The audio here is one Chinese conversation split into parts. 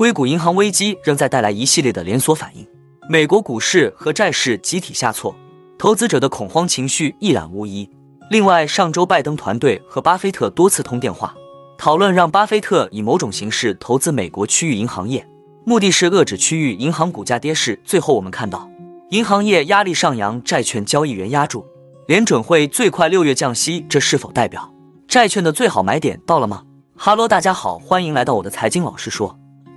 硅谷银行危机仍在带来一系列的连锁反应，美国股市和债市集体下挫，投资者的恐慌情绪一览无遗。另外，上周拜登团队和巴菲特多次通电话，讨论让巴菲特以某种形式投资美国区域银行业，目的是遏制区域银行股价跌势。最后，我们看到银行业压力上扬，债券交易员压住，联准会最快六月降息，这是否代表债券的最好买点到了吗？哈喽，大家好，欢迎来到我的财经老师说。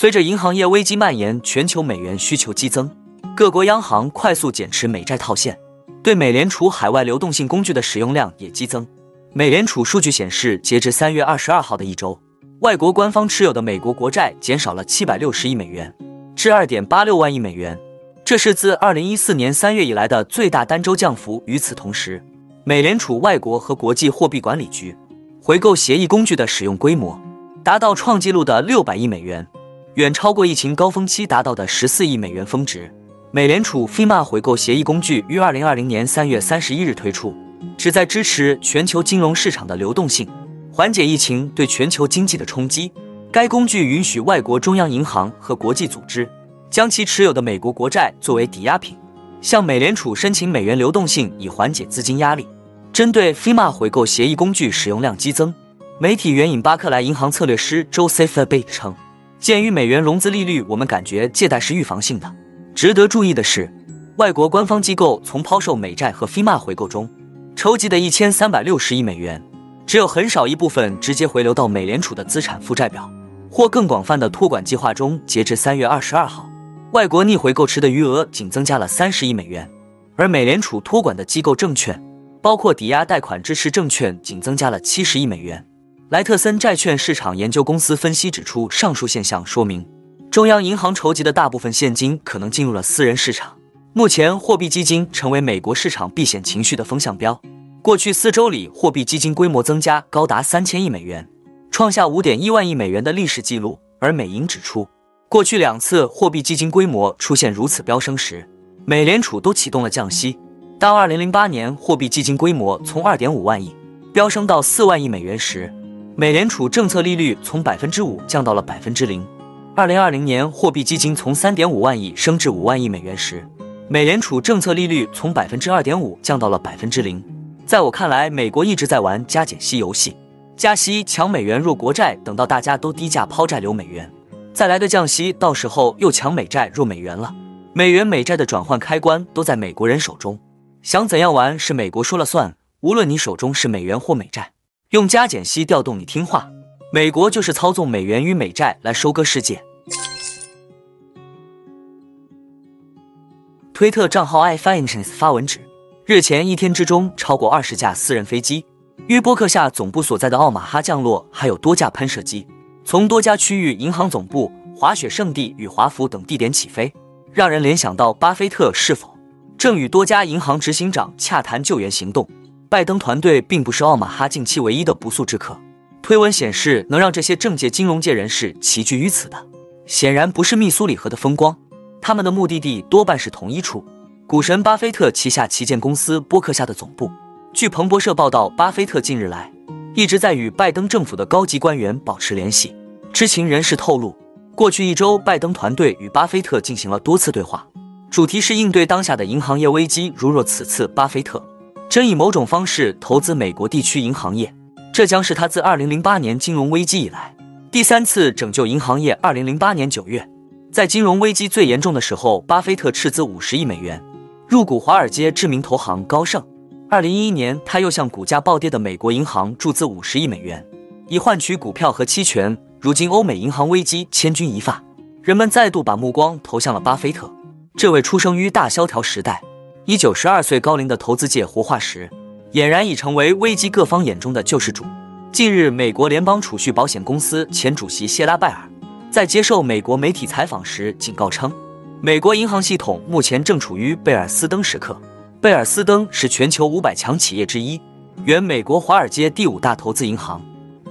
随着银行业危机蔓延，全球美元需求激增，各国央行快速减持美债套现，对美联储海外流动性工具的使用量也激增。美联储数据显示，截至三月二十二号的一周，外国官方持有的美国国债减少了七百六十亿美元，至二点八六万亿美元，这是自二零一四年三月以来的最大单周降幅。与此同时，美联储外国和国际货币管理局回购协议工具的使用规模达到创纪录的六百亿美元。远超过疫情高峰期达到的十四亿美元峰值。美联储 FEMA 回购协议工具于二零二零年三月三十一日推出，旨在支持全球金融市场的流动性，缓解疫情对全球经济的冲击。该工具允许外国中央银行和国际组织将其持有的美国国债作为抵押品，向美联储申请美元流动性，以缓解资金压力。针对 FEMA 回购协议工具使用量激增，媒体援引巴克莱银行策略师 Joseph Abate 称。鉴于美元融资利率，我们感觉借贷是预防性的。值得注意的是，外国官方机构从抛售美债和 FIMA 回购中筹集的一千三百六十亿美元，只有很少一部分直接回流到美联储的资产负债表或更广泛的托管计划中。截至三月二十二号，外国逆回购池的余额仅增加了三十亿美元，而美联储托管的机构证券，包括抵押贷款支持证券，仅增加了七十亿美元。莱特森债券市场研究公司分析指出，上述现象说明，中央银行筹集的大部分现金可能进入了私人市场。目前，货币基金成为美国市场避险情绪的风向标。过去四周里，货币基金规模增加高达三千亿美元，创下五点一万亿美元的历史记录。而美银指出，过去两次货币基金规模出现如此飙升时，美联储都启动了降息。当二零零八年货币基金规模从二点五万亿飙升到四万亿美元时，美联储政策利率从百分之五降到了百分之零。二零二零年货币基金从三点五万亿升至五万亿美元时，美联储政策利率从百分之二点五降到了百分之零。在我看来，美国一直在玩加减息游戏，加息抢美元弱国债，等到大家都低价抛债留美元，再来个降息，到时候又抢美债弱美元了。美元美债的转换开关都在美国人手中，想怎样玩是美国说了算，无论你手中是美元或美债。用加减息调动你听话，美国就是操纵美元与美债来收割世界。推特账号 iFinance 发文指，日前一天之中，超过二十架私人飞机于波克夏总部所在的奥马哈降落，还有多架喷射机从多家区域银行总部、滑雪圣地与华府等地点起飞，让人联想到巴菲特是否正与多家银行执行长洽谈救援行动。拜登团队并不是奥马哈近期唯一的不速之客。推文显示，能让这些政界、金融界人士齐聚于此的，显然不是密苏里河的风光，他们的目的地多半是同一处——股神巴菲特旗下旗舰公司波克夏的总部。据彭博社报道，巴菲特近日来一直在与拜登政府的高级官员保持联系。知情人士透露，过去一周，拜登团队与巴菲特进行了多次对话，主题是应对当下的银行业危机。如若此次巴菲特，真以某种方式投资美国地区银行业，这将是他自2008年金融危机以来第三次拯救银行业。2008年9月，在金融危机最严重的时候，巴菲特斥资50亿美元入股华尔街知名投行高盛。2011年，他又向股价暴跌的美国银行注资50亿美元，以换取股票和期权。如今，欧美银行危机千钧一发，人们再度把目光投向了巴菲特，这位出生于大萧条时代。以九十二岁高龄的投资界活化石，俨然已成为危机各方眼中的救世主。近日，美国联邦储蓄保险公司前主席谢拉拜尔在接受美国媒体采访时警告称，美国银行系统目前正处于贝尔斯登时刻。贝尔斯登是全球五百强企业之一，原美国华尔街第五大投资银行。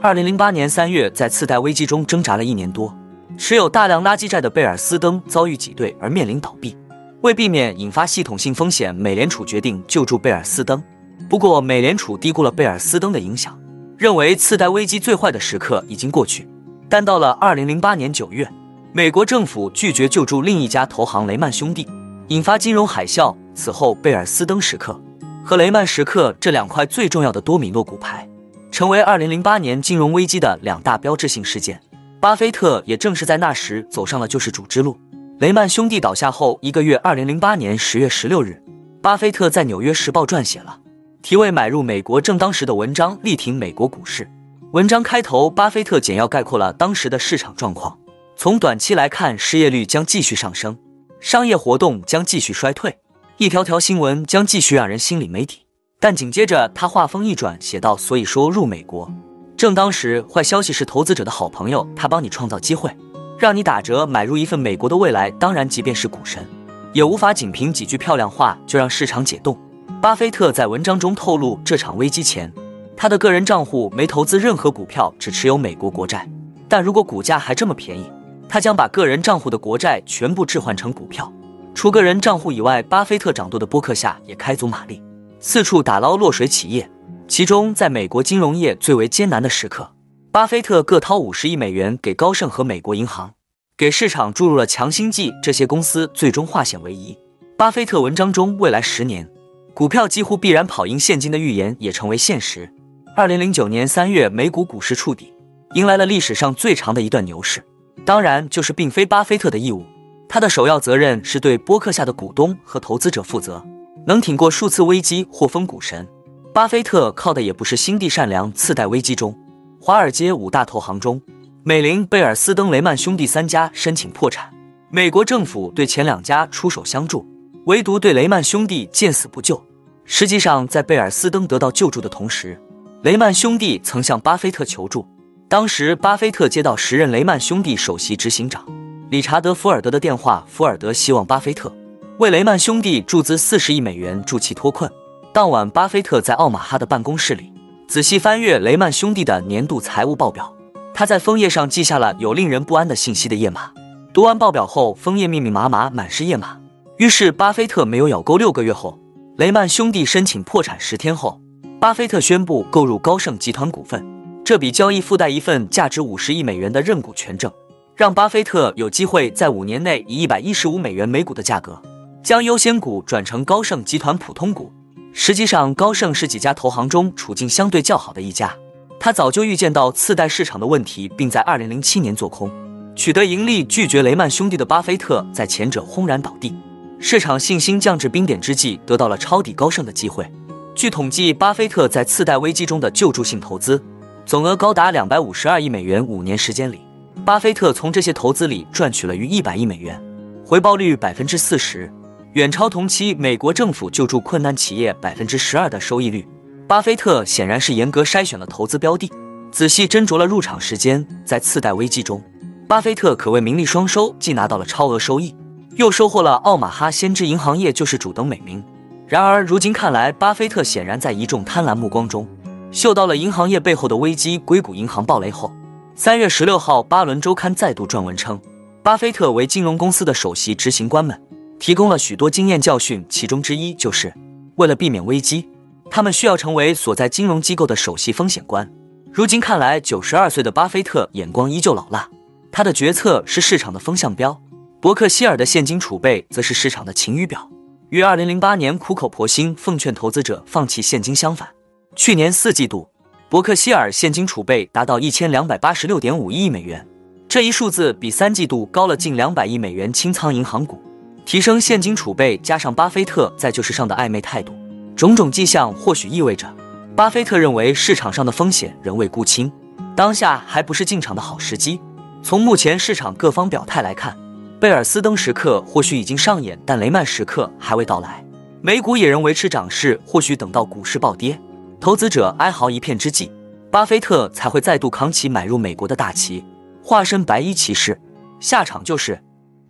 二零零八年三月，在次贷危机中挣扎了一年多，持有大量垃圾债的贝尔斯登遭遇挤兑而面临倒闭。为避免引发系统性风险，美联储决定救助贝尔斯登。不过，美联储低估了贝尔斯登的影响，认为次贷危机最坏的时刻已经过去。但到了二零零八年九月，美国政府拒绝救助另一家投行雷曼兄弟，引发金融海啸。此后，贝尔斯登时刻和雷曼时刻这两块最重要的多米诺骨牌，成为二零零八年金融危机的两大标志性事件。巴菲特也正是在那时走上了救世主之路。雷曼兄弟倒下后一个月，二零零八年十月十六日，巴菲特在《纽约时报》撰写了题为《买入美国正当时》的文章，力挺美国股市。文章开头，巴菲特简要概括了当时的市场状况。从短期来看，失业率将继续上升，商业活动将继续衰退。一条条新闻将继续让人心里没底，但紧接着他话锋一转，写道：“所以说入美国，正当时，坏消息是投资者的好朋友，他帮你创造机会，让你打折买入一份美国的未来。当然，即便是股神，也无法仅凭几句漂亮话就让市场解冻。”巴菲特在文章中透露，这场危机前，他的个人账户没投资任何股票，只持有美国国债。但如果股价还这么便宜，他将把个人账户的国债全部置换成股票。除个人账户以外，巴菲特掌舵的波克夏也开足马力，四处打捞落水企业。其中，在美国金融业最为艰难的时刻，巴菲特各掏五十亿美元给高盛和美国银行，给市场注入了强心剂。这些公司最终化险为夷。巴菲特文章中未来十年股票几乎必然跑赢现金的预言也成为现实。二零零九年三月，美股股市触底，迎来了历史上最长的一段牛市。当然，就是并非巴菲特的义务。他的首要责任是对波克下的股东和投资者负责，能挺过数次危机或封股神。巴菲特靠的也不是心地善良。次贷危机中，华尔街五大投行中，美林、贝尔斯登、雷曼兄弟三家申请破产，美国政府对前两家出手相助，唯独对雷曼兄弟见死不救。实际上，在贝尔斯登得到救助的同时，雷曼兄弟曾向巴菲特求助。当时，巴菲特接到时任雷曼兄弟首席执行长。理查德·福尔德的电话，福尔德希望巴菲特为雷曼兄弟注资四十亿美元助其脱困。当晚，巴菲特在奥马哈的办公室里仔细翻阅雷曼兄弟的年度财务报表，他在枫叶上记下了有令人不安的信息的页码。读完报表后，枫叶密密麻麻，满是页码。于是，巴菲特没有咬钩。六个月后，雷曼兄弟申请破产。十天后，巴菲特宣布购入高盛集团股份。这笔交易附带一份价值五十亿美元的认股权证。让巴菲特有机会在五年内以一百一十五美元每股的价格，将优先股转成高盛集团普通股。实际上，高盛是几家投行中处境相对较好的一家。他早就预见到次贷市场的问题，并在二零零七年做空，取得盈利。拒绝雷曼兄弟的巴菲特，在前者轰然倒地，市场信心降至冰点之际，得到了抄底高盛的机会。据统计，巴菲特在次贷危机中的救助性投资总额高达两百五十二亿美元。五年时间里。巴菲特从这些投资里赚取了逾一百亿美元，回报率百分之四十，远超同期美国政府救助困难企业百分之十二的收益率。巴菲特显然是严格筛选了投资标的，仔细斟酌了入场时间。在次贷危机中，巴菲特可谓名利双收，既拿到了超额收益，又收获了奥马哈先知银行业救世主等美名。然而，如今看来，巴菲特显然在一众贪婪目光中，嗅到了银行业背后的危机。硅谷银行暴雷后。三月十六号，巴伦周刊再度撰文称，巴菲特为金融公司的首席执行官们提供了许多经验教训，其中之一就是为了避免危机，他们需要成为所在金融机构的首席风险官。如今看来，九十二岁的巴菲特眼光依旧老辣，他的决策是市场的风向标，伯克希尔的现金储备则是市场的晴雨表。与二零零八年苦口婆心奉劝投资者放弃现金相反，去年四季度。伯克希尔现金储备达到一千两百八十六点五亿美元，这一数字比三季度高了近两百亿美元。清仓银行股，提升现金储备，加上巴菲特在救市上的暧昧态度，种种迹象或许意味着，巴菲特认为市场上的风险仍未估清，当下还不是进场的好时机。从目前市场各方表态来看，贝尔斯登时刻或许已经上演，但雷曼时刻还未到来。美股也仍维持涨势，或许等到股市暴跌。投资者哀嚎一片之际，巴菲特才会再度扛起买入美国的大旗，化身白衣骑士，下场就是